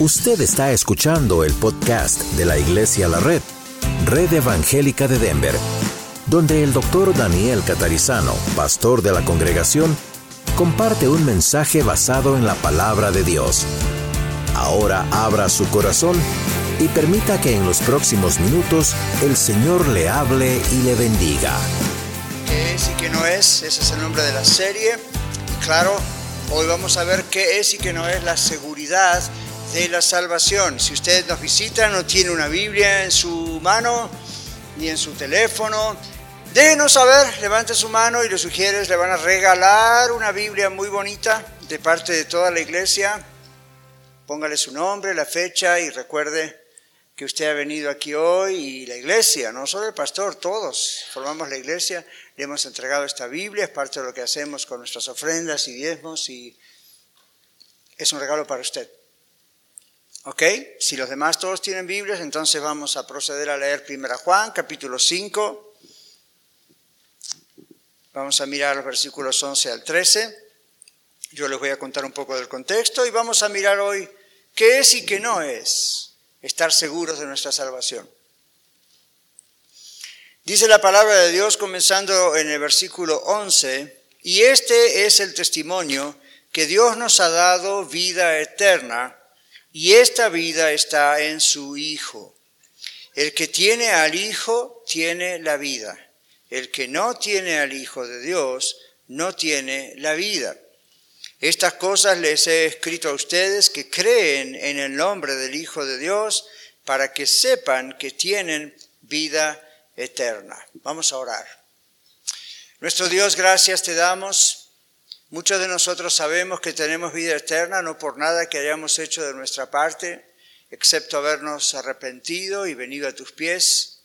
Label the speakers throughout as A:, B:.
A: Usted está escuchando el podcast de la Iglesia La Red, Red Evangélica de Denver, donde el doctor Daniel Catarizano, pastor de la congregación, comparte un mensaje basado en la palabra de Dios. Ahora abra su corazón y permita que en los próximos minutos el Señor le hable y le bendiga.
B: ¿Qué es y qué no es? Ese es el nombre de la serie. Y claro, hoy vamos a ver qué es y qué no es la seguridad de la salvación. Si usted nos visita, no tiene una Biblia en su mano ni en su teléfono, déjenos saber, levante su mano y los sugieres le van a regalar una Biblia muy bonita de parte de toda la iglesia. Póngale su nombre, la fecha y recuerde que usted ha venido aquí hoy y la iglesia, no solo el pastor, todos formamos la iglesia, le hemos entregado esta Biblia, es parte de lo que hacemos con nuestras ofrendas y diezmos y es un regalo para usted. ¿Ok? Si los demás todos tienen Biblias, entonces vamos a proceder a leer 1 Juan, capítulo 5. Vamos a mirar los versículos 11 al 13. Yo les voy a contar un poco del contexto y vamos a mirar hoy qué es y qué no es estar seguros de nuestra salvación. Dice la palabra de Dios comenzando en el versículo 11, y este es el testimonio que Dios nos ha dado vida eterna y esta vida está en su Hijo. El que tiene al Hijo tiene la vida. El que no tiene al Hijo de Dios no tiene la vida. Estas cosas les he escrito a ustedes que creen en el nombre del Hijo de Dios para que sepan que tienen vida eterna. Vamos a orar. Nuestro Dios, gracias te damos Muchos de nosotros sabemos que tenemos vida eterna no por nada que hayamos hecho de nuestra parte, excepto habernos arrepentido y venido a tus pies.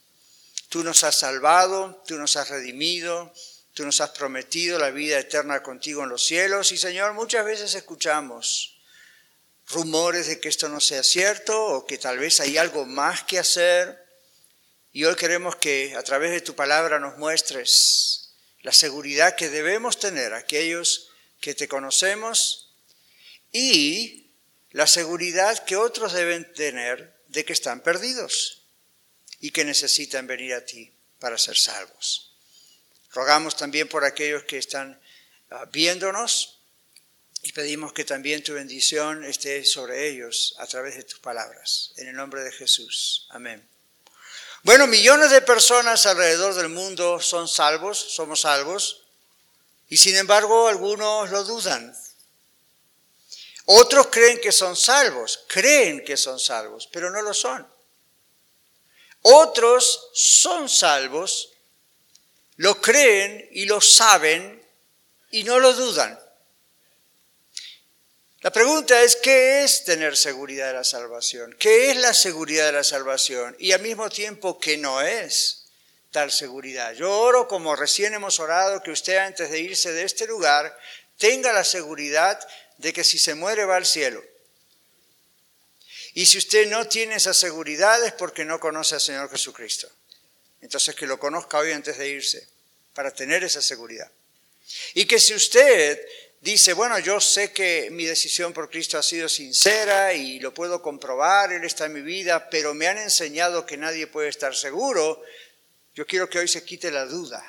B: Tú nos has salvado, tú nos has redimido, tú nos has prometido la vida eterna contigo en los cielos. Y Señor, muchas veces escuchamos rumores de que esto no sea cierto o que tal vez hay algo más que hacer. Y hoy queremos que a través de tu palabra nos muestres la seguridad que debemos tener aquellos que te conocemos y la seguridad que otros deben tener de que están perdidos y que necesitan venir a ti para ser salvos. Rogamos también por aquellos que están ah, viéndonos y pedimos que también tu bendición esté sobre ellos a través de tus palabras. En el nombre de Jesús. Amén. Bueno, millones de personas alrededor del mundo son salvos, somos salvos, y sin embargo, algunos lo dudan. Otros creen que son salvos, creen que son salvos, pero no lo son. Otros son salvos, lo creen y lo saben y no lo dudan. La pregunta es, ¿qué es tener seguridad de la salvación? ¿Qué es la seguridad de la salvación? Y al mismo tiempo, ¿qué no es? Tal seguridad. Yo oro como recién hemos orado, que usted antes de irse de este lugar tenga la seguridad de que si se muere va al cielo. Y si usted no tiene esa seguridad es porque no conoce al Señor Jesucristo. Entonces que lo conozca hoy antes de irse, para tener esa seguridad. Y que si usted dice, bueno, yo sé que mi decisión por Cristo ha sido sincera y lo puedo comprobar, Él está en mi vida, pero me han enseñado que nadie puede estar seguro, yo quiero que hoy se quite la duda,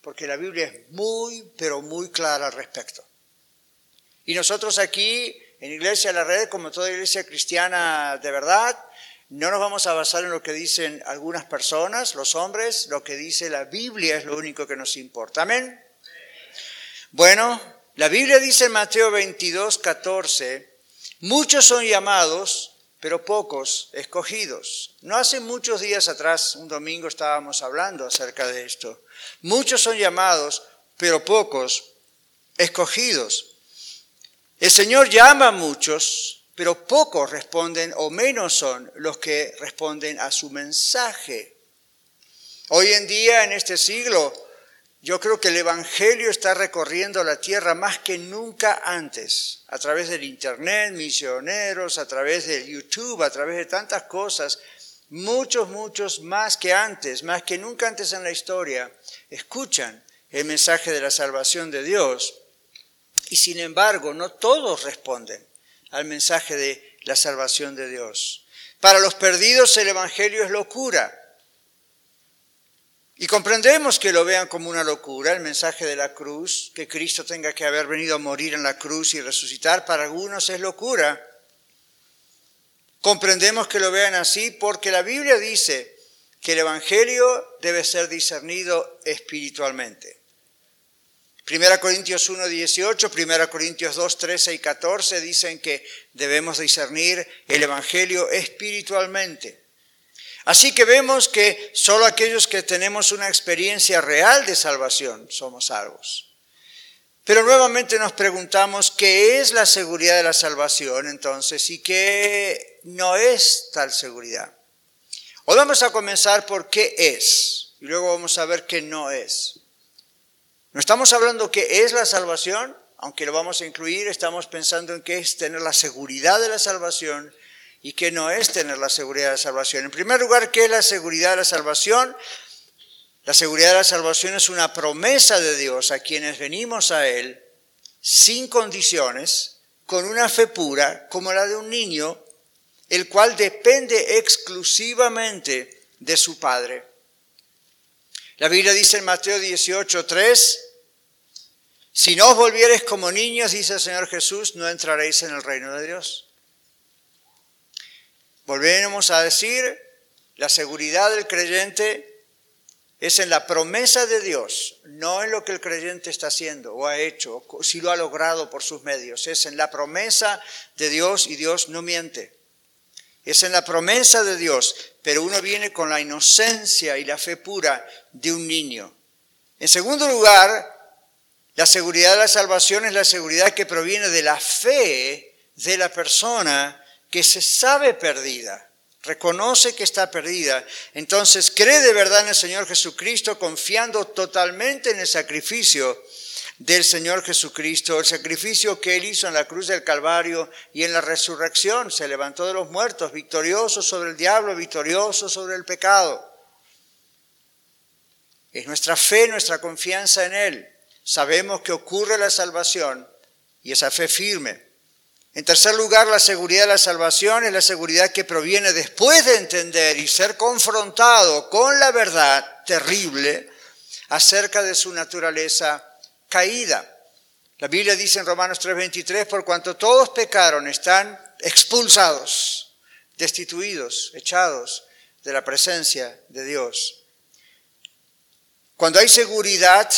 B: porque la Biblia es muy, pero muy clara al respecto. Y nosotros aquí, en Iglesia de la Red, como toda iglesia cristiana de verdad, no nos vamos a basar en lo que dicen algunas personas, los hombres, lo que dice la Biblia es lo único que nos importa. Amén. Bueno, la Biblia dice en Mateo 22, 14, muchos son llamados, pero pocos escogidos. No hace muchos días atrás, un domingo, estábamos hablando acerca de esto. Muchos son llamados, pero pocos escogidos. El Señor llama a muchos, pero pocos responden o menos son los que responden a su mensaje. Hoy en día, en este siglo, yo creo que el Evangelio está recorriendo la tierra más que nunca antes, a través del Internet, misioneros, a través de YouTube, a través de tantas cosas. Muchos, muchos más que antes, más que nunca antes en la historia, escuchan el mensaje de la salvación de Dios. Y sin embargo, no todos responden al mensaje de la salvación de Dios. Para los perdidos el Evangelio es locura. Y comprendemos que lo vean como una locura, el mensaje de la cruz, que Cristo tenga que haber venido a morir en la cruz y resucitar, para algunos es locura. Comprendemos que lo vean así porque la Biblia dice que el Evangelio debe ser discernido espiritualmente. 1 Corintios 1, 18, 1 Corintios 2, 13 y 14 dicen que debemos discernir el Evangelio espiritualmente. Así que vemos que solo aquellos que tenemos una experiencia real de salvación somos salvos. Pero nuevamente nos preguntamos qué es la seguridad de la salvación entonces y qué no es tal seguridad. Hoy vamos a comenzar por qué es y luego vamos a ver qué no es. No estamos hablando qué es la salvación, aunque lo vamos a incluir, estamos pensando en qué es tener la seguridad de la salvación y qué no es tener la seguridad de la salvación. En primer lugar, ¿qué es la seguridad de la salvación? La seguridad de la salvación es una promesa de Dios a quienes venimos a Él sin condiciones, con una fe pura como la de un niño, el cual depende exclusivamente de su Padre. La Biblia dice en Mateo 18, 3, si no os volviereis como niños, dice el Señor Jesús, no entraréis en el reino de Dios. Volvemos a decir, la seguridad del creyente es en la promesa de Dios, no en lo que el creyente está haciendo o ha hecho, si lo ha logrado por sus medios. Es en la promesa de Dios y Dios no miente. Es en la promesa de Dios, pero uno viene con la inocencia y la fe pura de un niño. En segundo lugar, la seguridad de la salvación es la seguridad que proviene de la fe de la persona que se sabe perdida, reconoce que está perdida. Entonces cree de verdad en el Señor Jesucristo, confiando totalmente en el sacrificio del Señor Jesucristo, el sacrificio que Él hizo en la cruz del Calvario y en la resurrección. Se levantó de los muertos, victorioso sobre el diablo, victorioso sobre el pecado. Es nuestra fe, nuestra confianza en Él sabemos que ocurre la salvación y esa fe firme. En tercer lugar, la seguridad de la salvación es la seguridad que proviene después de entender y ser confrontado con la verdad terrible acerca de su naturaleza caída. La Biblia dice en Romanos 3:23, por cuanto todos pecaron, están expulsados, destituidos, echados de la presencia de Dios. Cuando hay seguridad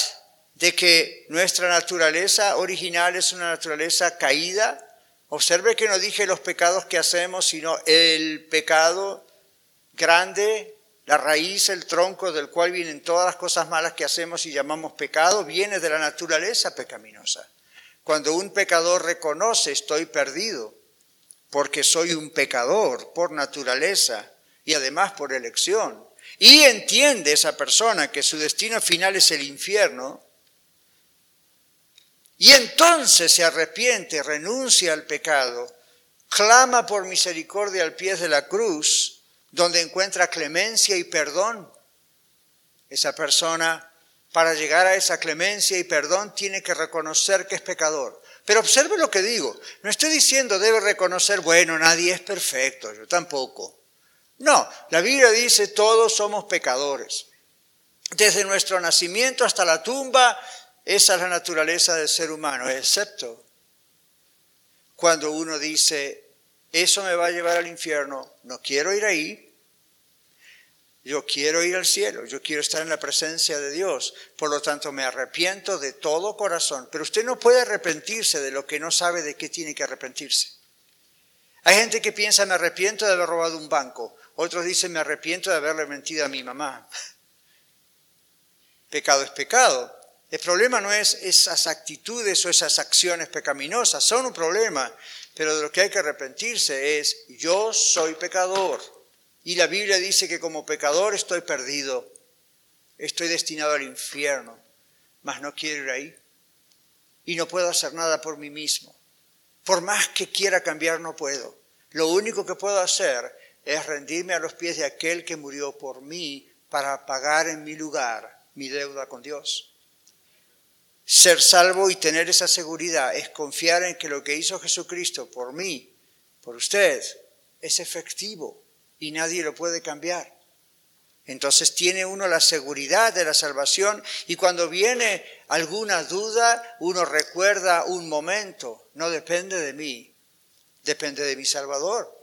B: de que nuestra naturaleza original es una naturaleza caída. Observe que no dije los pecados que hacemos, sino el pecado grande, la raíz, el tronco del cual vienen todas las cosas malas que hacemos y llamamos pecado, viene de la naturaleza pecaminosa. Cuando un pecador reconoce estoy perdido, porque soy un pecador por naturaleza y además por elección, y entiende esa persona que su destino final es el infierno, y entonces se arrepiente, renuncia al pecado, clama por misericordia al pie de la cruz, donde encuentra clemencia y perdón. Esa persona, para llegar a esa clemencia y perdón, tiene que reconocer que es pecador. Pero observe lo que digo. No estoy diciendo debe reconocer, bueno, nadie es perfecto, yo tampoco. No, la Biblia dice todos somos pecadores. Desde nuestro nacimiento hasta la tumba esa es la naturaleza del ser humano, excepto cuando uno dice, eso me va a llevar al infierno, no quiero ir ahí, yo quiero ir al cielo, yo quiero estar en la presencia de Dios, por lo tanto me arrepiento de todo corazón, pero usted no puede arrepentirse de lo que no sabe de qué tiene que arrepentirse. Hay gente que piensa, me arrepiento de haber robado un banco, otros dicen, me arrepiento de haberle mentido a mi mamá. Pecado es pecado, el problema no es esas actitudes o esas acciones pecaminosas, son un problema, pero de lo que hay que arrepentirse es, yo soy pecador. Y la Biblia dice que como pecador estoy perdido, estoy destinado al infierno, mas no quiero ir ahí. Y no puedo hacer nada por mí mismo. Por más que quiera cambiar, no puedo. Lo único que puedo hacer es rendirme a los pies de aquel que murió por mí para pagar en mi lugar mi deuda con Dios. Ser salvo y tener esa seguridad es confiar en que lo que hizo Jesucristo por mí por usted es efectivo y nadie lo puede cambiar. Entonces tiene uno la seguridad de la salvación y cuando viene alguna duda, uno recuerda un momento, no depende de mí, depende de mi Salvador.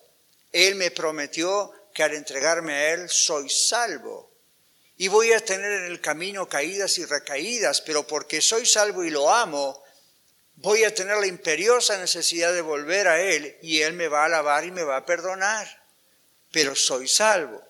B: Él me prometió que al entregarme a Él soy salvo. Y voy a tener en el camino caídas y recaídas, pero porque soy salvo y lo amo, voy a tener la imperiosa necesidad de volver a Él y Él me va a alabar y me va a perdonar. Pero soy salvo.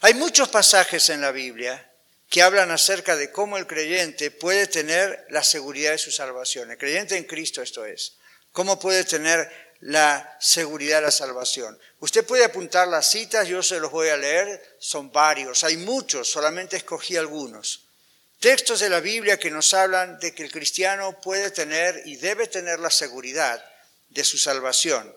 B: Hay muchos pasajes en la Biblia que hablan acerca de cómo el creyente puede tener la seguridad de su salvación. El creyente en Cristo esto es. ¿Cómo puede tener la seguridad de la salvación? Usted puede apuntar las citas, yo se los voy a leer, son varios, hay muchos, solamente escogí algunos. Textos de la Biblia que nos hablan de que el cristiano puede tener y debe tener la seguridad de su salvación.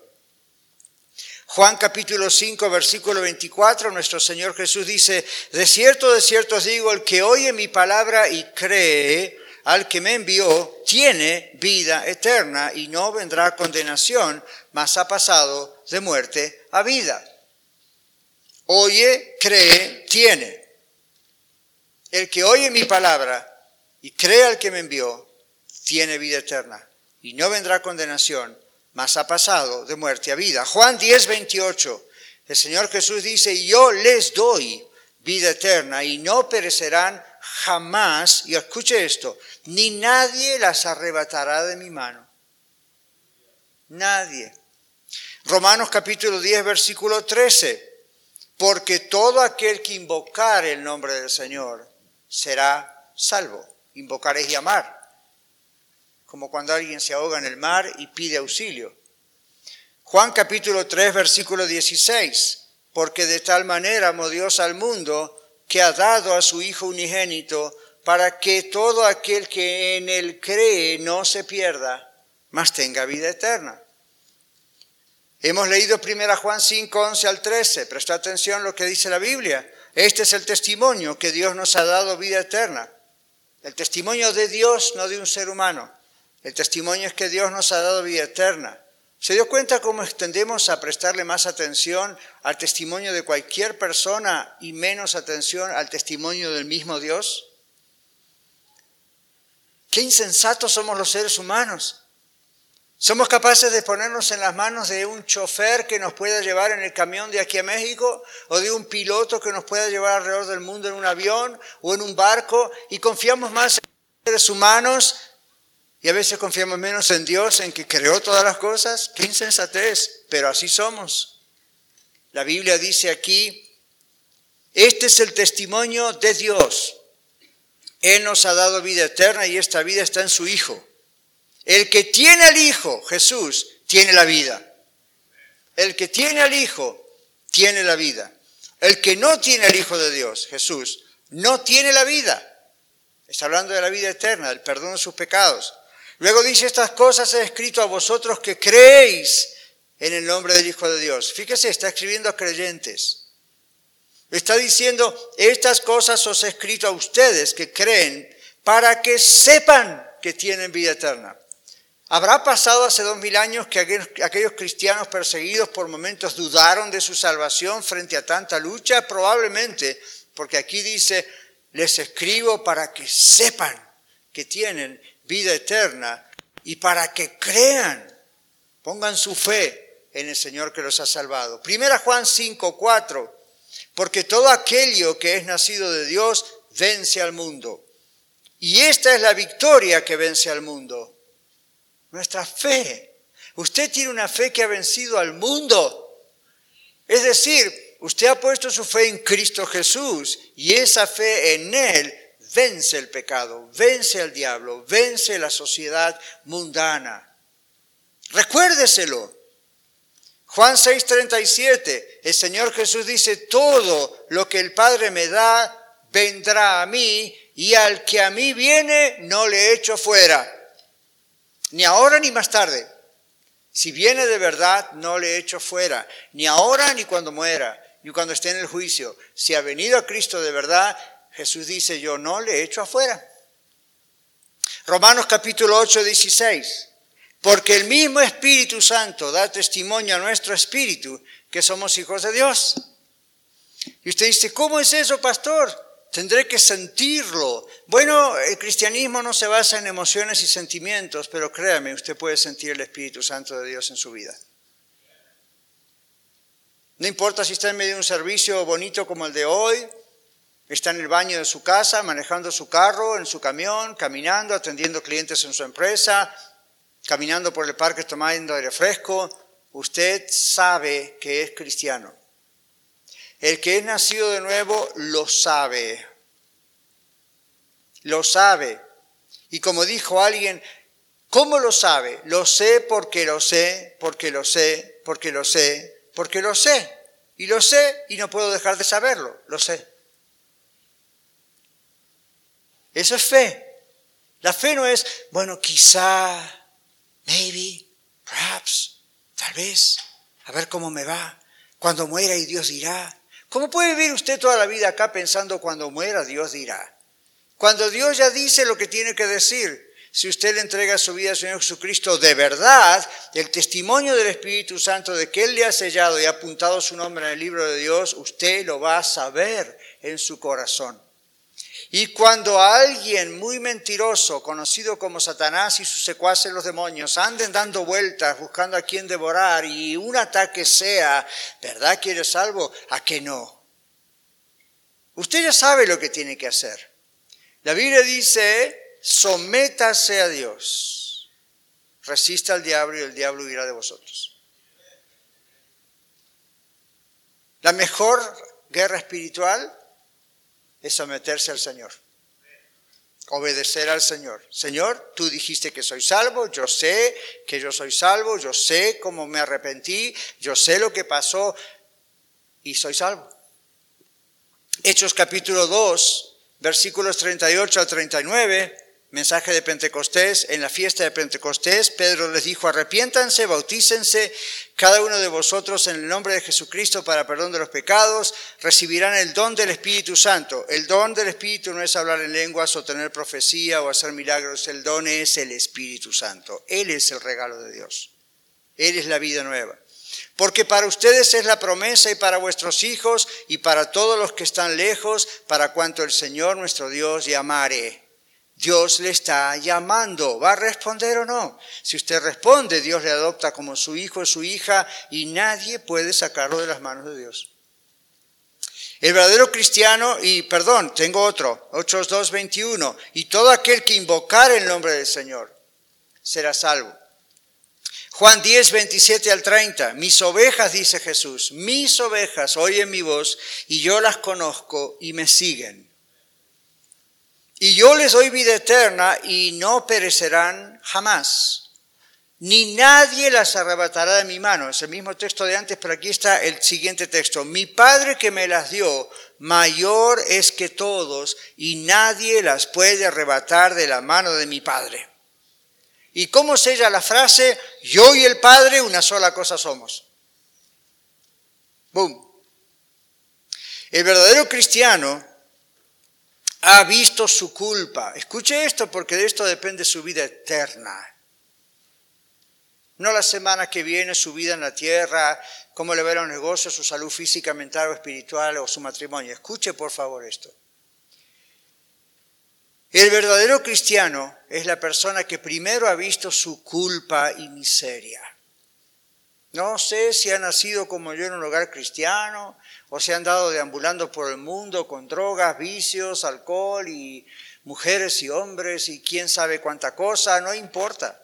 B: Juan capítulo 5, versículo 24, nuestro Señor Jesús dice, de cierto, de cierto os digo, el que oye mi palabra y cree al que me envió, tiene vida eterna y no vendrá condenación, mas ha pasado de muerte a vida. Oye, cree, tiene. El que oye mi palabra y cree al que me envió, tiene vida eterna y no vendrá condenación, mas ha pasado de muerte a vida. Juan 10, 28. El Señor Jesús dice, yo les doy vida eterna y no perecerán jamás, y escuche esto, ni nadie las arrebatará de mi mano. Nadie. Romanos capítulo 10, versículo 13. Porque todo aquel que invocar el nombre del Señor será salvo. Invocar es llamar como cuando alguien se ahoga en el mar y pide auxilio. Juan capítulo 3, versículo 16, porque de tal manera amó Dios al mundo que ha dado a su Hijo unigénito para que todo aquel que en él cree no se pierda, mas tenga vida eterna. Hemos leído 1 Juan 5, 11 al 13, presta atención a lo que dice la Biblia. Este es el testimonio que Dios nos ha dado vida eterna. El testimonio de Dios, no de un ser humano. El testimonio es que Dios nos ha dado vida eterna. ¿Se dio cuenta cómo extendemos a prestarle más atención al testimonio de cualquier persona y menos atención al testimonio del mismo Dios? Qué insensatos somos los seres humanos. ¿Somos capaces de ponernos en las manos de un chofer que nos pueda llevar en el camión de aquí a México o de un piloto que nos pueda llevar alrededor del mundo en un avión o en un barco y confiamos más en los seres humanos y a veces confiamos menos en Dios, en que creó todas las cosas. Qué insensatez, pero así somos. La Biblia dice aquí, este es el testimonio de Dios. Él nos ha dado vida eterna y esta vida está en su Hijo. El que tiene al Hijo, Jesús, tiene la vida. El que tiene al Hijo, tiene la vida. El que no tiene al Hijo de Dios, Jesús, no tiene la vida. Está hablando de la vida eterna, del perdón de sus pecados. Luego dice, estas cosas he escrito a vosotros que creéis en el nombre del Hijo de Dios. Fíjese, está escribiendo a creyentes. Está diciendo, estas cosas os he escrito a ustedes que creen para que sepan que tienen vida eterna. ¿Habrá pasado hace dos mil años que aquellos, cristianos perseguidos por momentos dudaron de su salvación frente a tanta lucha? Probablemente, porque aquí dice, les escribo para que sepan que tienen vida eterna y para que crean, pongan su fe en el Señor que los ha salvado. Primera Juan 5, 4, porque todo aquello que es nacido de Dios vence al mundo. Y esta es la victoria que vence al mundo, nuestra fe. Usted tiene una fe que ha vencido al mundo. Es decir, usted ha puesto su fe en Cristo Jesús y esa fe en Él vence el pecado, vence al diablo, vence la sociedad mundana. Recuérdeselo. Juan 6:37, el Señor Jesús dice, todo lo que el Padre me da, vendrá a mí, y al que a mí viene, no le echo fuera, ni ahora ni más tarde. Si viene de verdad, no le echo fuera, ni ahora ni cuando muera, ni cuando esté en el juicio. Si ha venido a Cristo de verdad, Jesús dice, yo no le echo afuera. Romanos capítulo 8, 16. Porque el mismo Espíritu Santo da testimonio a nuestro espíritu que somos hijos de Dios. Y usted dice, ¿cómo es eso, pastor? Tendré que sentirlo. Bueno, el cristianismo no se basa en emociones y sentimientos, pero créame, usted puede sentir el Espíritu Santo de Dios en su vida. No importa si está en medio de un servicio bonito como el de hoy, está en el baño de su casa, manejando su carro, en su camión, caminando, atendiendo clientes en su empresa, caminando por el parque tomando aire fresco, usted sabe que es cristiano. El que es nacido de nuevo lo sabe. Lo sabe. Y como dijo alguien, ¿cómo lo sabe? Lo sé porque lo sé, porque lo sé, porque lo sé, porque lo sé. Y lo sé y no puedo dejar de saberlo. Lo sé. Eso es fe. La fe no es, bueno, quizá, maybe, perhaps, tal vez, a ver cómo me va. Cuando muera y Dios dirá. ¿Cómo puede vivir usted toda la vida acá pensando cuando muera Dios dirá? Cuando Dios ya dice lo que tiene que decir. Si usted le entrega su vida al Señor Jesucristo de verdad, el testimonio del Espíritu Santo de que Él le ha sellado y ha apuntado su nombre en el libro de Dios, usted lo va a saber en su corazón. Y cuando alguien muy mentiroso, conocido como Satanás y sus secuaces los demonios, anden dando vueltas buscando a quien devorar y un ataque sea, ¿verdad que eres salvo? ¿A que no? Usted ya sabe lo que tiene que hacer. La Biblia dice, sométase a Dios, resista al diablo y el diablo huirá de vosotros. La mejor guerra espiritual es someterse al Señor. Obedecer al Señor. Señor, tú dijiste que soy salvo, yo sé que yo soy salvo, yo sé cómo me arrepentí, yo sé lo que pasó y soy salvo. Hechos capítulo 2, versículos 38 al 39 mensaje de Pentecostés, en la fiesta de Pentecostés, Pedro les dijo, arrepiéntanse, bautícense cada uno de vosotros en el nombre de Jesucristo para perdón de los pecados, recibirán el don del Espíritu Santo. El don del Espíritu no es hablar en lenguas o tener profecía o hacer milagros, el don es el Espíritu Santo. Él es el regalo de Dios. Él es la vida nueva. Porque para ustedes es la promesa y para vuestros hijos y para todos los que están lejos, para cuanto el Señor nuestro Dios llamare. Dios le está llamando. ¿Va a responder o no? Si usted responde, Dios le adopta como su hijo o su hija y nadie puede sacarlo de las manos de Dios. El verdadero cristiano, y perdón, tengo otro, 8.2.21, y todo aquel que invocar el nombre del Señor será salvo. Juan 10, 27 al 30, mis ovejas, dice Jesús, mis ovejas oyen mi voz y yo las conozco y me siguen. Y yo les doy vida eterna y no perecerán jamás. Ni nadie las arrebatará de mi mano. Es el mismo texto de antes, pero aquí está el siguiente texto. Mi Padre que me las dio, mayor es que todos, y nadie las puede arrebatar de la mano de mi Padre. ¿Y cómo sella la frase? Yo y el Padre una sola cosa somos. Boom. El verdadero cristiano ha visto su culpa. Escuche esto porque de esto depende su vida eterna. No la semana que viene, su vida en la tierra, cómo le va los negocios, su salud física, mental o espiritual o su matrimonio. Escuche por favor esto. El verdadero cristiano es la persona que primero ha visto su culpa y miseria. No sé si ha nacido como yo en un hogar cristiano, o se han dado deambulando por el mundo con drogas, vicios, alcohol y mujeres y hombres y quién sabe cuánta cosa, no importa.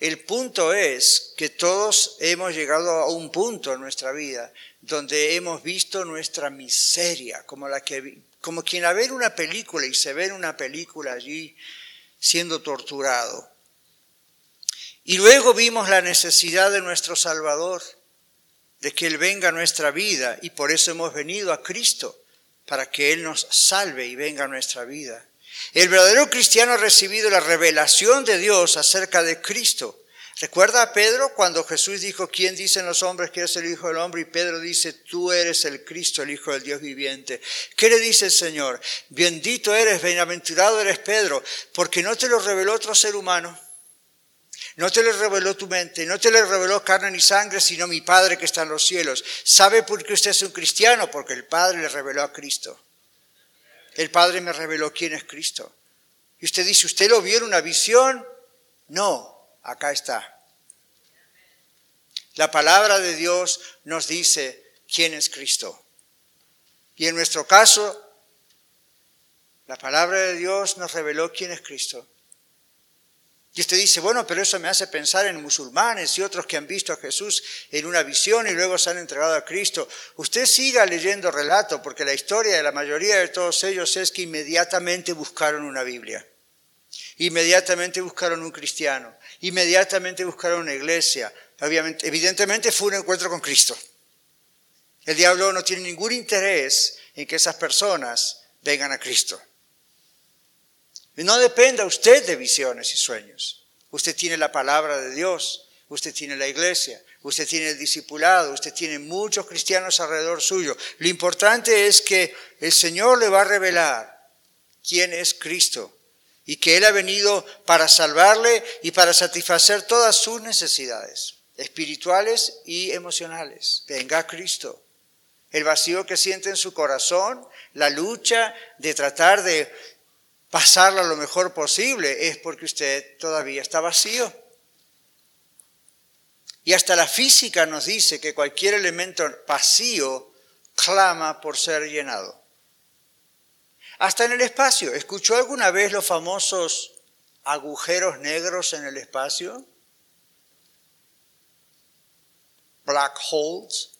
B: El punto es que todos hemos llegado a un punto en nuestra vida donde hemos visto nuestra miseria, como, la que, como quien a ver una película y se ve en una película allí siendo torturado. Y luego vimos la necesidad de nuestro Salvador de que Él venga a nuestra vida y por eso hemos venido a Cristo, para que Él nos salve y venga a nuestra vida. El verdadero cristiano ha recibido la revelación de Dios acerca de Cristo. ¿Recuerda a Pedro cuando Jesús dijo, ¿quién dicen los hombres que es el Hijo del Hombre? Y Pedro dice, tú eres el Cristo, el Hijo del Dios viviente. ¿Qué le dice el Señor? Bendito eres, bienaventurado eres Pedro, porque no te lo reveló otro ser humano, No te lo reveló tu mente, no te lo reveló carne ni sangre, sino mi Padre que está en los cielos. ¿Sabe por qué usted es un cristiano? Porque el Padre le reveló a Cristo. El Padre me reveló quién es Cristo. Y usted dice, ¿usted lo vio en una visión? No, acá está. La palabra de Dios nos dice quién es Cristo. Y en nuestro caso, la palabra de Dios nos reveló quién es Cristo. Y usted dice, bueno, pero eso me hace pensar en musulmanes y otros que han visto a Jesús en una visión y luego se han entregado a Cristo. Usted siga leyendo relato, porque la historia de la mayoría de todos ellos es que inmediatamente buscaron una Biblia, inmediatamente buscaron un cristiano, inmediatamente buscaron una iglesia. Obviamente, evidentemente fue un encuentro con Cristo. El diablo no tiene ningún interés en que esas personas vengan a Cristo. No dependa usted de visiones y sueños. Usted tiene la palabra de Dios, usted tiene la iglesia, usted tiene el discipulado, usted tiene muchos cristianos alrededor suyo. Lo importante es que el Señor le va a revelar quién es Cristo y que Él ha venido para salvarle y para satisfacer todas sus necesidades espirituales y emocionales. Venga Cristo. El vacío que siente en su corazón, la lucha de tratar de pasarla lo mejor posible, es porque usted todavía está vacío. Y hasta la física nos dice que cualquier elemento vacío clama por ser llenado. Hasta en el espacio. ¿Escuchó alguna vez los famosos agujeros negros en el espacio? Black holes.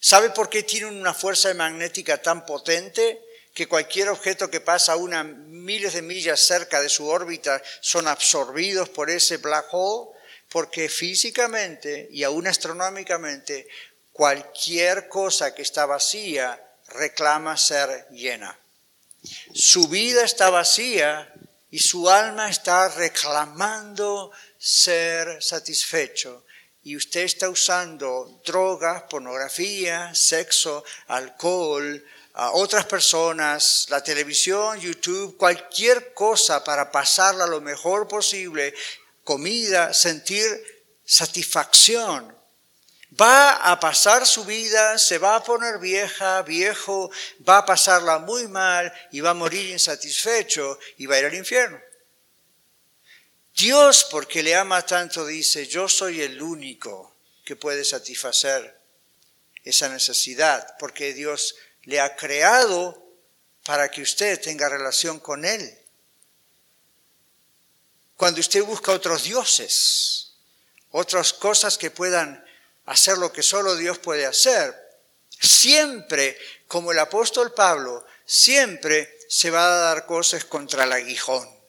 B: ¿Sabe por qué tienen una fuerza magnética tan potente? Que cualquier objeto que pasa unas miles de millas cerca de su órbita son absorbidos por ese black hole, porque físicamente y aún astronómicamente cualquier cosa que está vacía reclama ser llena. Su vida está vacía y su alma está reclamando ser satisfecho. Y usted está usando drogas, pornografía, sexo, alcohol, a otras personas, la televisión, YouTube, cualquier cosa para pasarla lo mejor posible, comida, sentir satisfacción. Va a pasar su vida, se va a poner vieja, viejo, va a pasarla muy mal y va a morir insatisfecho y va a ir al infierno. Dios, porque le ama tanto, dice, yo soy el único que puede satisfacer esa necesidad, porque Dios le ha creado para que usted tenga relación con Él. Cuando usted busca otros dioses, otras cosas que puedan hacer lo que solo Dios puede hacer, siempre, como el apóstol Pablo, siempre se va a dar cosas contra el aguijón.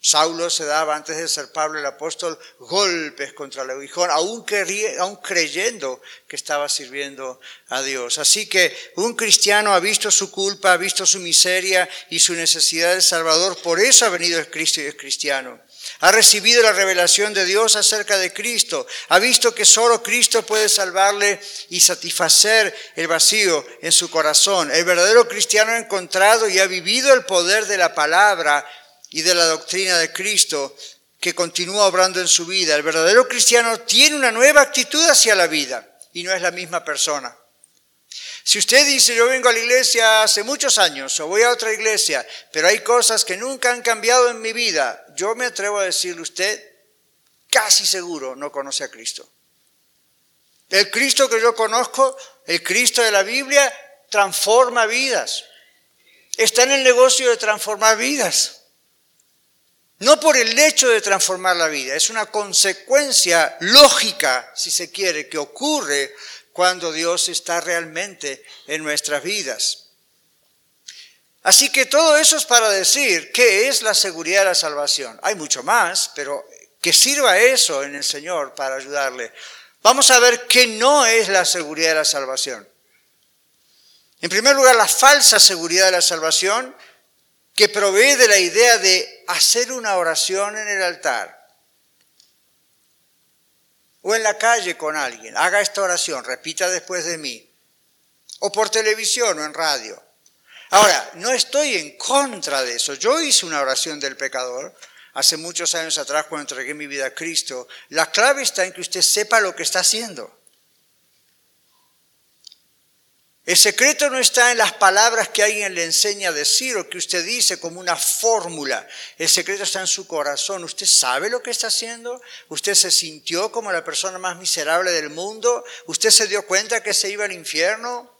B: Saulo se daba, antes de ser Pablo el apóstol, golpes contra el aguijón, aún, creyendo que estaba sirviendo a Dios. Así que un cristiano ha visto su culpa, ha visto su miseria y su necesidad de Salvador, por eso ha venido el Cristo y es cristiano. Ha recibido la revelación de Dios acerca de Cristo. Ha visto que solo Cristo puede salvarle y satisfacer el vacío en su corazón. El verdadero cristiano ha encontrado y ha vivido el poder de la palabra y de la doctrina de Cristo que continúa obrando en su vida. El verdadero cristiano tiene una nueva actitud hacia la vida y no es la misma persona. Si usted dice, yo vengo a la iglesia hace muchos años o voy a otra iglesia, pero hay cosas que nunca han cambiado en mi vida, yo me atrevo a decirle usted, casi seguro no conoce a Cristo. El Cristo que yo conozco, el Cristo de la Biblia, transforma vidas. Está en el negocio de transformar vidas. No por el hecho de transformar la vida, es una consecuencia lógica, si se quiere, que ocurre cuando Dios está realmente en nuestras vidas. Así que todo eso es para decir qué es la seguridad de la salvación. Hay mucho más, pero que sirva eso en el Señor para ayudarle. Vamos a ver qué no es la seguridad de la salvación. En primer lugar, la falsa seguridad de la salvación que provee de la idea de hacer una oración en el altar o en la calle con alguien. Haga esta oración, repita después de mí. O por televisión o en radio. Ahora, no estoy en contra de eso. Yo hice una oración del pecador hace muchos años atrás cuando entregué mi vida a Cristo, la clave está en que usted sepa lo que está haciendo. El secreto no está en las palabras que alguien le enseña a decir o que usted dice como una fórmula. El secreto está en su corazón. ¿Usted sabe lo que está haciendo? ¿Usted se sintió como la persona más miserable del mundo? ¿Usted se dio cuenta que se iba al infierno?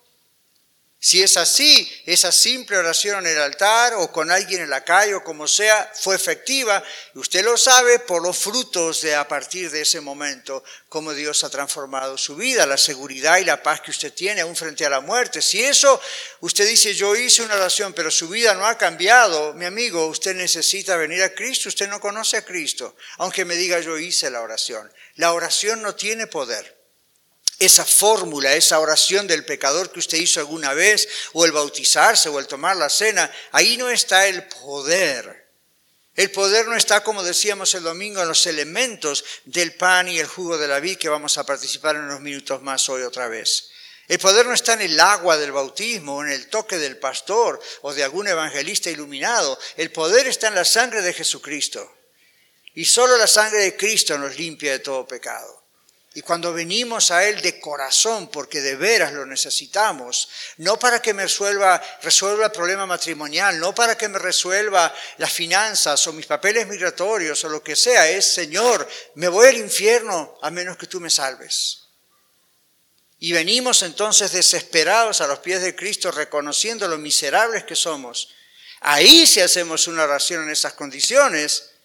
B: Si es así, esa simple oración en el altar o con alguien en la calle o como sea, fue efectiva. Usted lo sabe por los frutos de a partir de ese momento, cómo Dios ha transformado su vida, la seguridad y la paz que usted tiene aún frente a la muerte. Si eso, usted dice, yo hice una oración, pero su vida no ha cambiado, mi amigo, usted necesita venir a Cristo, usted no conoce a Cristo, aunque me diga yo hice la oración. La oración no tiene poder esa fórmula, esa oración del pecador que usted hizo alguna vez, o el bautizarse, o el tomar la cena, ahí no está el poder. El poder no está, como decíamos el domingo, en los elementos del pan y el jugo de la vid que vamos a participar en unos minutos más hoy otra vez. El poder no está en el agua del bautismo, o en el toque del pastor o de algún evangelista iluminado. El poder está en la sangre de Jesucristo. Y solo la sangre de Cristo nos limpia de todo pecado. Y cuando venimos a Él de corazón, porque de veras lo necesitamos, no para que me resuelva, resuelva el problema matrimonial, no para que me resuelva las finanzas o mis papeles migratorios o lo que sea, es Señor, me voy al infierno a menos que tú me salves. Y venimos entonces desesperados a los pies de Cristo, reconociendo lo miserables que somos. Ahí si hacemos una oración en esas condiciones,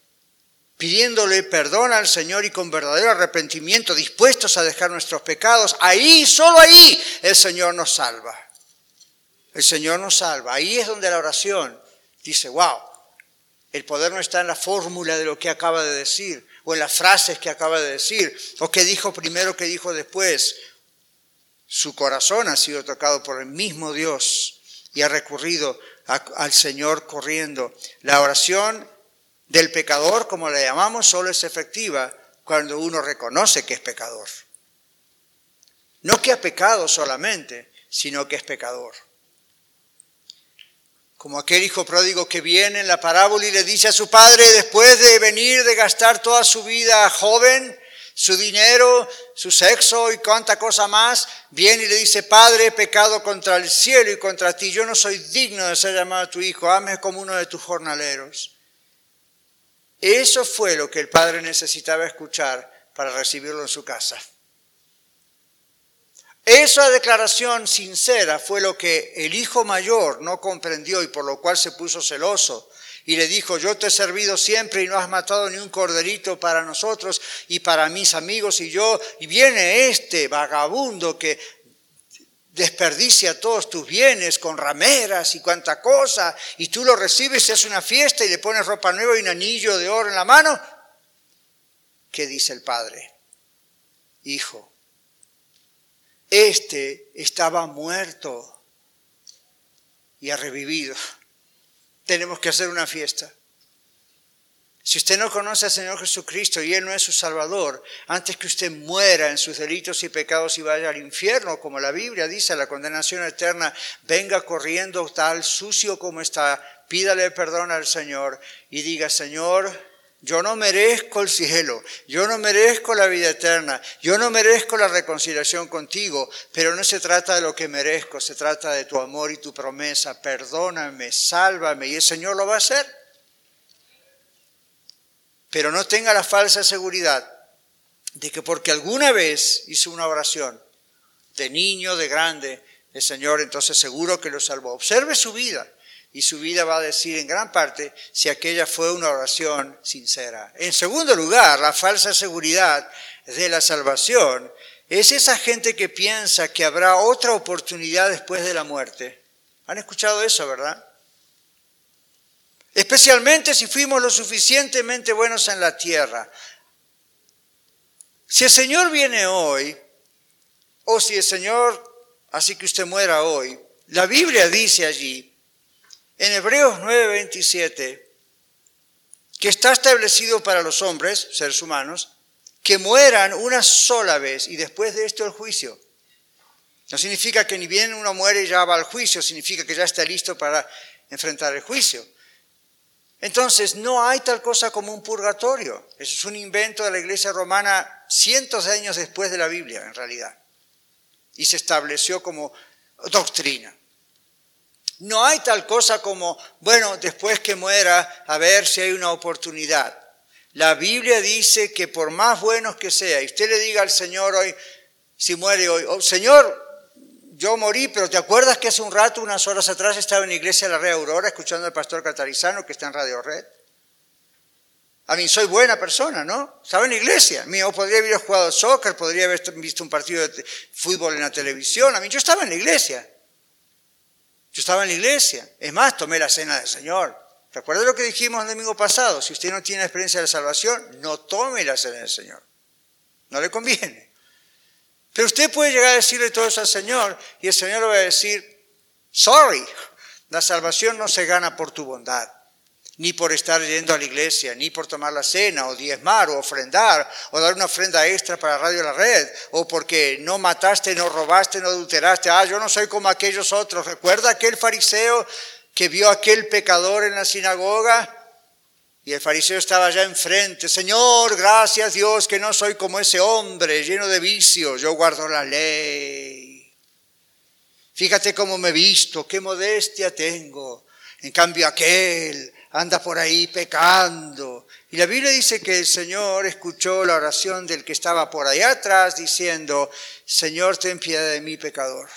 B: pidiéndole perdón al Señor y con verdadero arrepentimiento, dispuestos a dejar nuestros pecados, ahí, solo ahí, el Señor nos salva. El Señor nos salva. Ahí es donde la oración dice, wow, el poder no está en la fórmula de lo que acaba de decir, o en las frases que acaba de decir, o que dijo primero, que dijo después. Su corazón ha sido tocado por el mismo Dios y ha recurrido al Señor corriendo. La oración del pecador, como le llamamos, solo es efectiva cuando uno reconoce que es pecador. No que ha pecado solamente, sino que es pecador. Como aquel hijo pródigo que viene en la parábola y le dice a su padre, después de venir de gastar toda su vida joven, su dinero, su sexo y cuánta cosa más, viene y le dice, Padre, he pecado contra el cielo y contra ti, yo no soy digno de ser llamado tu hijo, hazme como uno de tus jornaleros. Eso fue lo que el padre necesitaba escuchar para recibirlo en su casa. Esa declaración sincera fue lo que el hijo mayor no comprendió y por lo cual se puso celoso y le dijo, yo te he servido siempre y no has matado ni un corderito para nosotros y para mis amigos y yo, y viene este vagabundo que desperdicia todos tus bienes con rameras y cuanta cosa, y tú lo recibes, es una fiesta y le pones ropa nueva y un anillo de oro en la mano. ¿Qué dice el padre? Hijo, este estaba muerto y ha revivido. Tenemos que hacer una fiesta. Si usted no conoce al Señor Jesucristo y Él no es su Salvador, antes que usted muera en sus delitos y pecados y vaya al infierno, como la Biblia dice, la condenación eterna, venga corriendo tal sucio como está, pídale perdón al Señor y diga, Señor, yo no merezco el cielo, yo no merezco la vida eterna, yo no merezco la reconciliación contigo, pero no se trata de lo que merezco, se trata de tu amor y tu promesa, perdóname, sálvame, y el Señor lo va a hacer. Pero no tenga la falsa seguridad de que porque alguna vez hizo una oración, de niño, de grande, el Señor entonces seguro que lo salvó. Observe su vida y su vida va a decir en gran parte si aquella fue una oración sincera. En segundo lugar, la falsa seguridad de la salvación es esa gente que piensa que habrá otra oportunidad después de la muerte. ¿Han escuchado eso, verdad? Especialmente si fuimos lo suficientemente buenos en la tierra. Si el Señor viene hoy, o si el Señor, así que usted muera hoy, la Biblia dice allí, en Hebreos 9:27, que está establecido para los hombres, seres humanos, que mueran una sola vez y después de esto el juicio. No significa que ni bien uno muere y ya va al juicio, significa que ya está listo para enfrentar el juicio. Entonces, no hay tal cosa como un purgatorio. Eso es un invento de la iglesia romana cientos de años después de la Biblia, en realidad. Y se estableció como doctrina. No hay tal cosa como, bueno, después que muera, a ver si hay una oportunidad. La Biblia dice que por más buenos que sea, y usted le diga al Señor hoy, si muere hoy, oh, Señor, yo morí, pero ¿te acuerdas que hace un rato, unas horas atrás, estaba en la iglesia de la Red Aurora escuchando al pastor Catarizano que está en Radio Red? A mí soy buena persona, ¿no? Estaba en la iglesia. Mío, podría haber jugado soccer, podría haber visto un partido de fútbol en la televisión. A mí yo estaba en la iglesia. Yo estaba en la iglesia. Es más, tomé la cena del Señor. ¿Recuerda lo que dijimos el domingo pasado? Si usted no tiene experiencia de salvación, no tome la cena del Señor. No le conviene. Pero usted puede llegar a decirle todo eso al Señor y el Señor le va a decir, sorry, la salvación no se gana por tu bondad, ni por estar yendo a la iglesia, ni por tomar la cena, o diezmar, o ofrendar, o dar una ofrenda extra para Radio La Red, o porque no mataste, no robaste, no adulteraste. Ah, yo no soy como aquellos otros. ¿Recuerda aquel fariseo que vio a aquel pecador en la sinagoga? Y el fariseo estaba allá enfrente, Señor, gracias Dios que no soy como ese hombre lleno de vicios, yo guardo la ley. Fíjate cómo me he visto, qué modestia tengo. En cambio aquel anda por ahí pecando. Y la Biblia dice que el Señor escuchó la oración del que estaba por allá atrás diciendo, Señor, ten piedad de mí, pecador.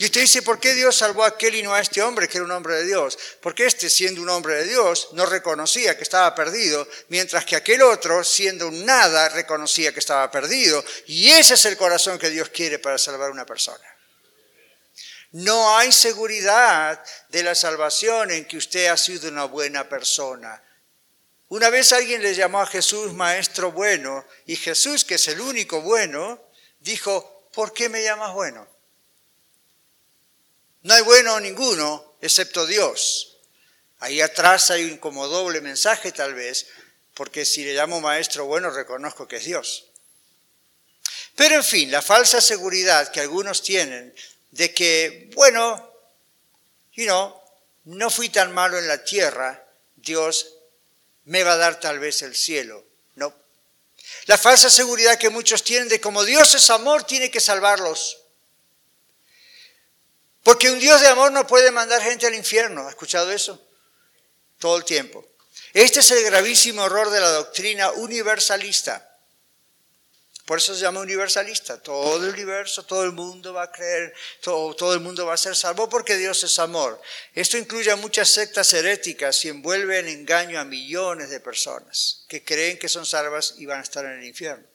B: Y usted dice, ¿por qué Dios salvó a aquel y no a este hombre que era un hombre de Dios? Porque este, siendo un hombre de Dios, no reconocía que estaba perdido, mientras que aquel otro, siendo un nada, reconocía que estaba perdido. Y ese es el corazón que Dios quiere para salvar a una persona. No hay seguridad de la salvación en que usted ha sido una buena persona. Una vez alguien le llamó a Jesús maestro bueno y Jesús, que es el único bueno, dijo, ¿por qué me llamas bueno? No hay bueno ninguno excepto Dios. Ahí atrás hay un como doble mensaje tal vez, porque si le llamo maestro bueno reconozco que es Dios. Pero en fin, la falsa seguridad que algunos tienen de que, bueno, you know, no fui tan malo en la tierra, Dios me va a dar tal vez el cielo. No. La falsa seguridad que muchos tienen de como Dios es amor, tiene que salvarlos. Porque un Dios de amor no puede mandar gente al infierno. ¿Ha escuchado eso? Todo el tiempo. Este es el gravísimo error de la doctrina universalista. Por eso se llama universalista. Todo el universo, todo el mundo va a creer, todo, el mundo va a ser salvo porque Dios es amor. Esto incluye a muchas sectas heréticas y envuelve en engaño a millones de personas que creen que son salvas y van a estar en el infierno.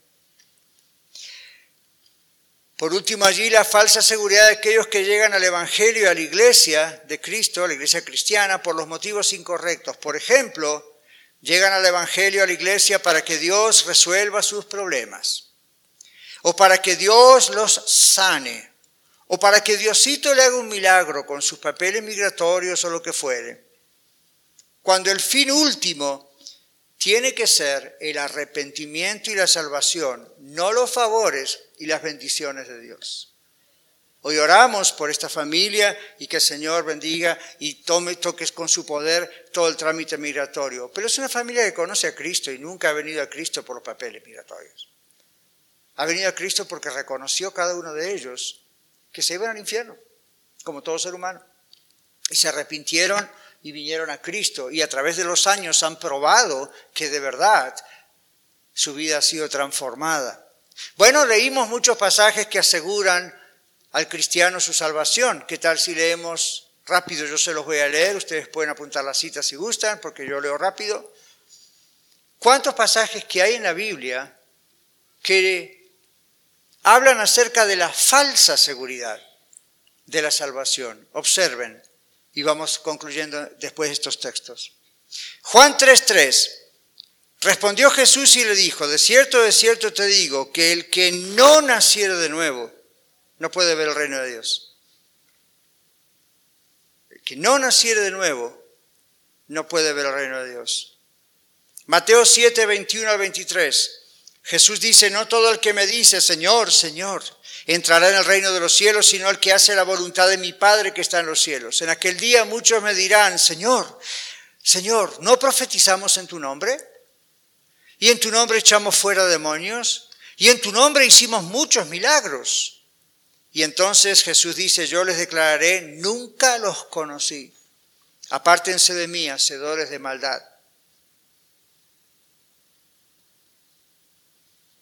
B: Por último, allí la falsa seguridad de aquellos que llegan al Evangelio y a la iglesia de Cristo, a la iglesia cristiana, por los motivos incorrectos. Por ejemplo, llegan al Evangelio, a la iglesia, para que Dios resuelva sus problemas, o para que Dios los sane, o para que Diosito le haga un milagro con sus papeles migratorios o lo que fuere. Cuando el fin último tiene que ser el arrepentimiento y la salvación, no los favores y las bendiciones de Dios. Hoy oramos por esta familia y que el Señor bendiga y tome, toques con su poder todo el trámite migratorio. Pero es una familia que conoce a Cristo y nunca ha venido a Cristo por los papeles migratorios. Ha venido a Cristo porque reconoció cada uno de ellos que se iban al infierno, como todo ser humano. Y se arrepintieron y vinieron a Cristo y a través de los años han probado que de verdad su vida ha sido transformada. Bueno, leímos muchos pasajes que aseguran al cristiano su salvación. ¿Qué tal si leemos rápido? Yo se los voy a leer, ustedes pueden apuntar las citas si gustan, porque yo leo rápido. ¿Cuántos pasajes que hay en la Biblia que hablan acerca de la falsa seguridad de la salvación? Observen y vamos concluyendo después de estos textos. Juan 3:3. Respondió Jesús y le dijo, de cierto, de cierto te digo, que el que no naciera de nuevo no puede ver el reino de Dios. El que no naciera de nuevo no puede ver el reino de Dios. Mateo 7, 21 al 23. Jesús dice, no todo el que me dice, Señor, Señor, entrará en el reino de los cielos, sino el que hace la voluntad de mi Padre que está en los cielos. En aquel día muchos me dirán, Señor, Señor, ¿no profetizamos en tu nombre? Y en tu nombre echamos fuera demonios. Y en tu nombre hicimos muchos milagros. Y entonces Jesús dice, yo les declararé, nunca los conocí. Apártense de mí, hacedores de maldad.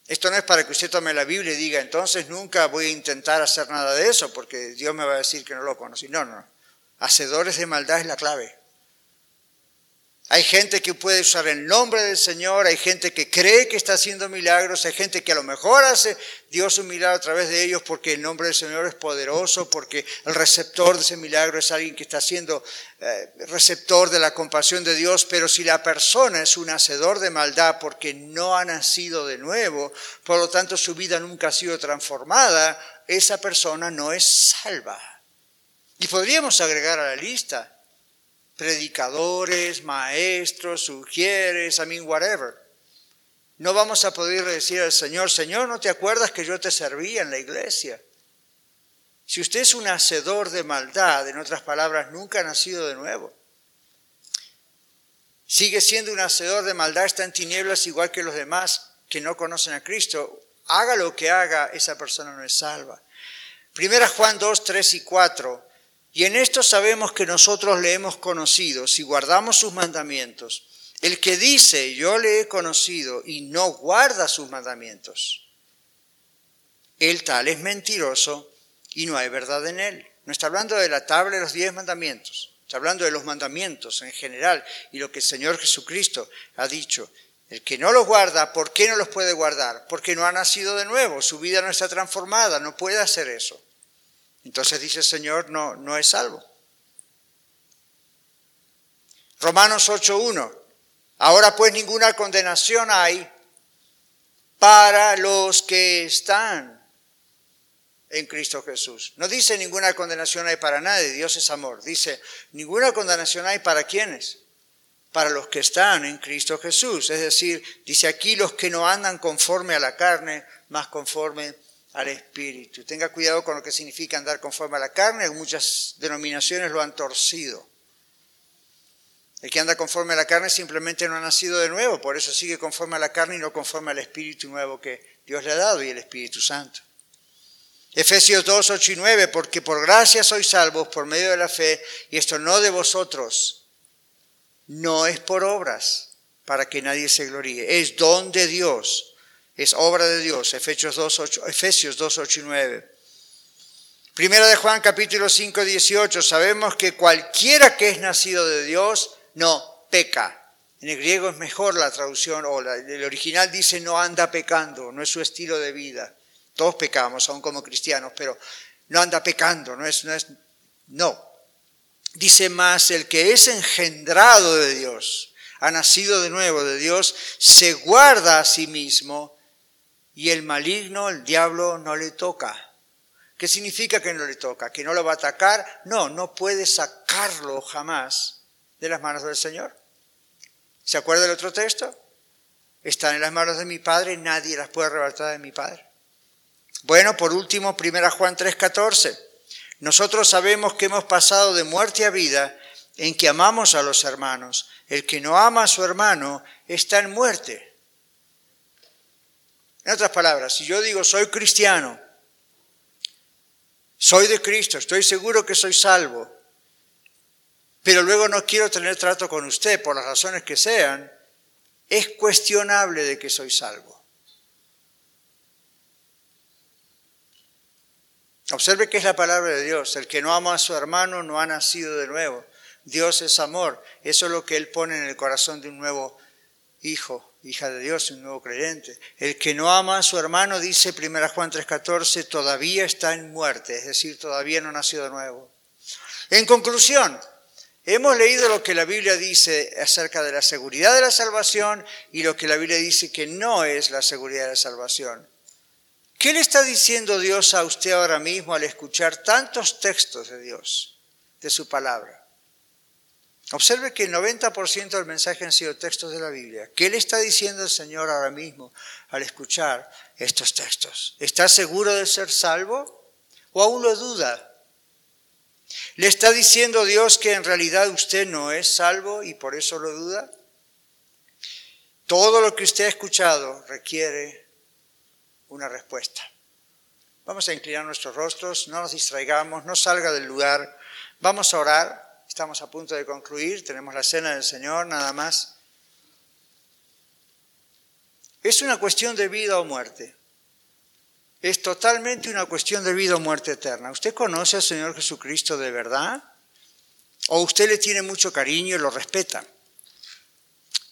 B: Esto no es para que usted tome la Biblia y diga, entonces nunca voy a intentar hacer nada de eso, porque Dios me va a decir que no lo conocí. No, no. Hacedores de maldad es la clave. Hay gente que puede usar el nombre del Señor, hay gente que cree que está haciendo milagros, hay gente que a lo mejor hace Dios un milagro a través de ellos porque el nombre del Señor es poderoso, porque el receptor de ese milagro es alguien que está siendo eh, receptor de la compasión de Dios, pero si la persona es un hacedor de maldad porque no ha nacido de nuevo, por lo tanto su vida nunca ha sido transformada, esa persona no es salva. Y podríamos agregar a la lista predicadores, maestros, sugieres, I mean, whatever. No vamos a poder decir al Señor, Señor, ¿no te acuerdas que yo te servía en la iglesia? Si usted es un hacedor de maldad, en otras palabras, nunca ha nacido de nuevo. Sigue siendo un hacedor de maldad, está en tinieblas igual que los demás que no conocen a Cristo. Haga lo que haga, esa persona no es salva. Primera Juan 2, 3 y 4 y en esto sabemos que nosotros le hemos conocido si guardamos sus mandamientos. El que dice, yo le he conocido y no guarda sus mandamientos, el tal es mentiroso y no hay verdad en él. No está hablando de la tabla de los diez mandamientos, está hablando de los mandamientos en general y lo que el Señor Jesucristo ha dicho. El que no los guarda, ¿por qué no los puede guardar? Porque no ha nacido de nuevo, su vida no está transformada, no puede hacer eso. Entonces dice el Señor, no, no es salvo. Romanos 8.1. Ahora pues ninguna condenación hay para los que están en Cristo Jesús. No dice ninguna condenación hay para nadie, Dios es amor. Dice, ninguna condenación hay para quienes, para los que están en Cristo Jesús. Es decir, dice aquí los que no andan conforme a la carne, más conforme al Espíritu. Tenga cuidado con lo que significa andar conforme a la carne, muchas denominaciones lo han torcido. El que anda conforme a la carne simplemente no ha nacido de nuevo, por eso sigue conforme a la carne y no conforme al Espíritu nuevo que Dios le ha dado y el Espíritu Santo. Efesios 2, 8 y 9, porque por gracia sois salvos por medio de la fe, y esto no de vosotros, no es por obras, para que nadie se gloríe, es don de Dios es obra de Dios, Efesios 2, 8, Efesios 2, 8 y 9. Primera de Juan capítulo 5, 18, sabemos que cualquiera que es nacido de Dios no peca. En el griego es mejor la traducción, o el original dice no anda pecando, no es su estilo de vida. Todos pecamos, aún como cristianos, pero no anda pecando, no es, no es, no. Dice más, el que es engendrado de Dios, ha nacido de nuevo de Dios, se guarda a sí mismo y el maligno, el diablo, no le toca. ¿Qué significa que no le toca? ¿Que no lo va a atacar? No, no puede sacarlo jamás de las manos del Señor. ¿Se acuerda del otro texto? Están en las manos de mi Padre, nadie las puede arrebatar de mi Padre. Bueno, por último, 1 Juan 3:14. Nosotros sabemos que hemos pasado de muerte a vida en que amamos a los hermanos. El que no ama a su hermano está en muerte. En otras palabras, si yo digo soy cristiano, soy de Cristo, estoy seguro que soy salvo, pero luego no quiero tener trato con usted por las razones que sean, es cuestionable de que soy salvo. Observe que es la palabra de Dios. El que no ama a su hermano no ha nacido de nuevo. Dios es amor. Eso es lo que Él pone en el corazón de un nuevo hijo hija de Dios, un nuevo creyente. El que no ama a su hermano, dice 1 Juan 3:14, todavía está en muerte, es decir, todavía no ha nacido de nuevo. En conclusión, hemos leído lo que la Biblia dice acerca de la seguridad de la salvación y lo que la Biblia dice que no es la seguridad de la salvación. ¿Qué le está diciendo Dios a usted ahora mismo al escuchar tantos textos de Dios, de su palabra? Observe que el 90% del mensaje han sido textos de la Biblia. ¿Qué le está diciendo el Señor ahora mismo al escuchar estos textos? ¿Está seguro de ser salvo o aún lo duda? ¿Le está diciendo Dios que en realidad usted no es salvo y por eso lo duda? Todo lo que usted ha escuchado requiere una respuesta. Vamos a inclinar nuestros rostros, no nos distraigamos, no salga del lugar. Vamos a orar. Estamos a punto de concluir, tenemos la cena del Señor, nada más. Es una cuestión de vida o muerte. Es totalmente una cuestión de vida o muerte eterna. ¿Usted conoce al Señor Jesucristo de verdad? ¿O usted le tiene mucho cariño y lo respeta?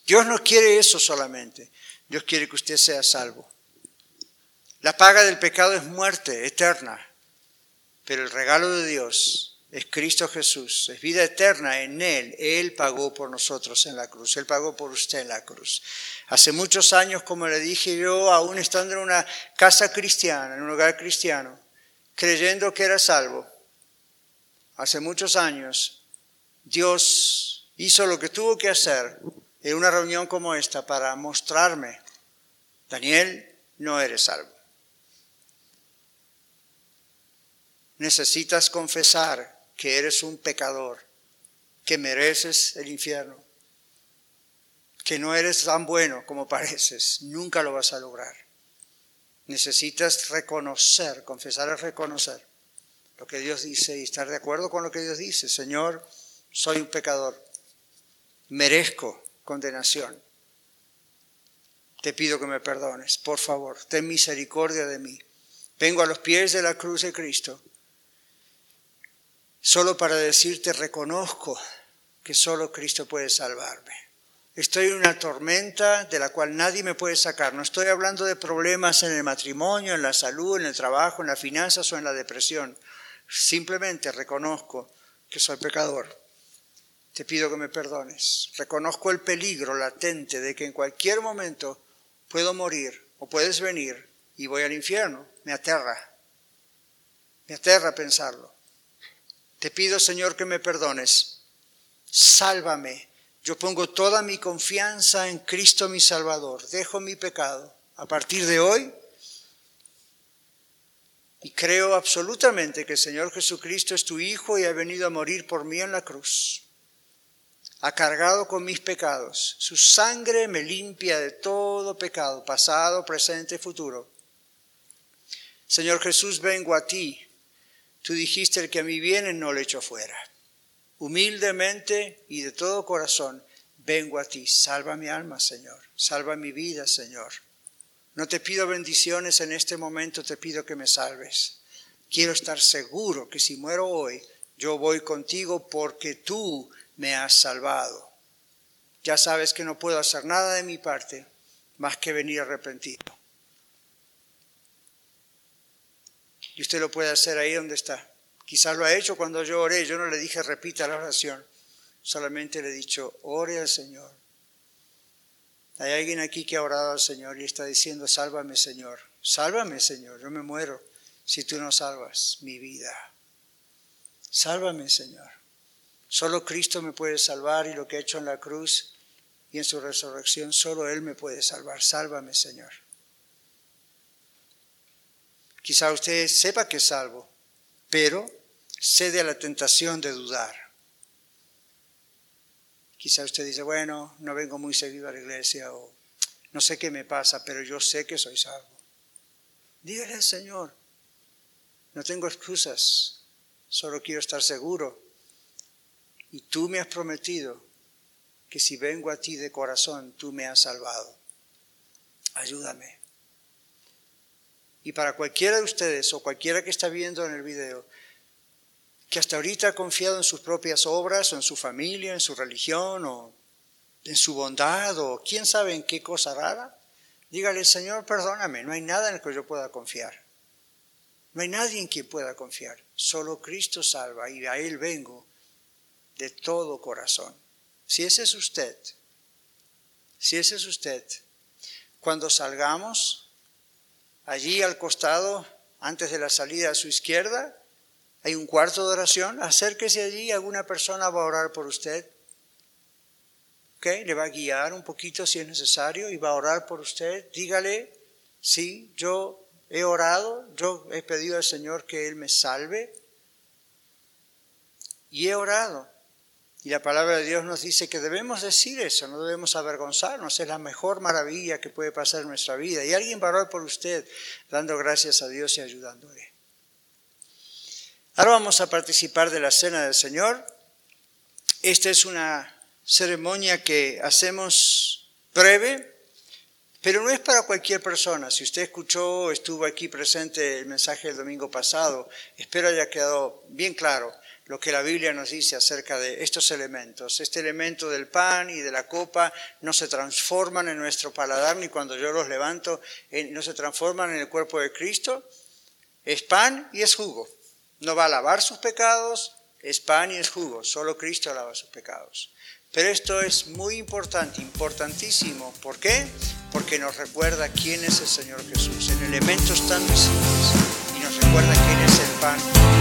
B: Dios no quiere eso solamente. Dios quiere que usted sea salvo. La paga del pecado es muerte eterna, pero el regalo de Dios es Cristo Jesús, es vida eterna en Él. Él pagó por nosotros en la cruz, Él pagó por usted en la cruz. Hace muchos años, como le dije yo, aún estando en una casa cristiana, en un hogar cristiano, creyendo que era salvo, hace muchos años, Dios hizo lo que tuvo que hacer en una reunión como esta para mostrarme, Daniel, no eres salvo. necesitas confesar que eres un pecador, que mereces el infierno, que no eres tan bueno como pareces, nunca lo vas a lograr. Necesitas reconocer, confesar es reconocer lo que Dios dice y estar de acuerdo con lo que Dios dice. Señor, soy un pecador, merezco condenación. Te pido que me perdones, por favor, ten misericordia de mí. Vengo a los pies de la cruz de Cristo solo para decirte reconozco que solo Cristo puede salvarme. Estoy en una tormenta de la cual nadie me puede sacar. No estoy hablando de problemas en el matrimonio, en la salud, en el trabajo, en las finanzas o en la depresión. Simplemente reconozco que soy pecador. Te pido que me perdones. Reconozco el peligro latente de que en cualquier momento puedo morir o puedes venir y voy al infierno. Me aterra. Me aterra pensarlo. Te pido, Señor, que me perdones. Sálvame. Yo pongo toda mi confianza en Cristo mi Salvador. Dejo mi pecado. A partir de hoy, y creo absolutamente que el Señor Jesucristo es tu Hijo y ha venido a morir por mí en la cruz. Ha cargado con mis pecados. Su sangre me limpia de todo pecado, pasado, presente, futuro. Señor Jesús, vengo a ti Tú dijiste, el que a mí viene no le echo fuera. Humildemente y de todo corazón vengo a ti. Salva mi alma, Señor. Salva mi vida, Señor. No te pido bendiciones en este momento, te pido que me salves. Quiero estar seguro que si muero hoy, yo voy contigo porque tú me has salvado. Ya sabes que no puedo hacer nada de mi parte más que venir arrepentido. Y usted lo puede hacer ahí donde está. Quizás lo ha hecho cuando yo oré. Yo no le dije repita la oración. Solamente le he dicho, ore al Señor. Hay alguien aquí que ha orado al Señor y está diciendo, sálvame Señor. Sálvame Señor. Yo me muero si tú no salvas mi vida. Sálvame Señor. Solo Cristo me puede salvar y lo que ha hecho en la cruz y en su resurrección, solo Él me puede salvar. Sálvame Señor. Quizá usted sepa que es salvo, pero cede a la tentación de dudar. Quizá usted dice, bueno, no vengo muy seguido a la iglesia o no sé qué me pasa, pero yo sé que soy salvo. Dígale al Señor, no tengo excusas, solo quiero estar seguro. Y tú me has prometido que si vengo a ti de corazón, tú me has salvado. Ayúdame. Y para cualquiera de ustedes o cualquiera que está viendo en el video, que hasta ahorita ha confiado en sus propias obras o en su familia, en su religión o en su bondad o quién sabe en qué cosa rara, dígale, Señor, perdóname, no hay nada en el que yo pueda confiar. No hay nadie en quien pueda confiar. Solo Cristo salva y a Él vengo de todo corazón. Si ese es usted, si ese es usted, cuando salgamos, Allí al costado, antes de la salida a su izquierda, hay un cuarto de oración. Acérquese allí, alguna persona va a orar por usted. ¿Okay? Le va a guiar un poquito si es necesario y va a orar por usted. Dígale, sí, yo he orado, yo he pedido al Señor que Él me salve. y he orado. Y la palabra de Dios nos dice que debemos decir eso, no debemos avergonzarnos, es la mejor maravilla que puede pasar en nuestra vida. Y alguien va a orar por usted, dando gracias a Dios y ayudándole. Ahora vamos a participar de la cena del Señor. Esta es una ceremonia que hacemos breve, pero no es para cualquier persona. Si usted escuchó, estuvo aquí presente el mensaje del domingo pasado, espero haya quedado bien claro lo que la Biblia nos dice acerca de estos elementos. Este elemento del pan y de la copa no se transforman en nuestro paladar ni cuando yo los levanto, no se transforman en el cuerpo de Cristo. Es pan y es jugo. No va a lavar sus pecados, es pan y es jugo. Solo Cristo lava sus pecados. Pero esto es muy importante, importantísimo. ¿Por qué? Porque nos recuerda quién es el Señor Jesús en elementos tan visibles y nos recuerda quién es el pan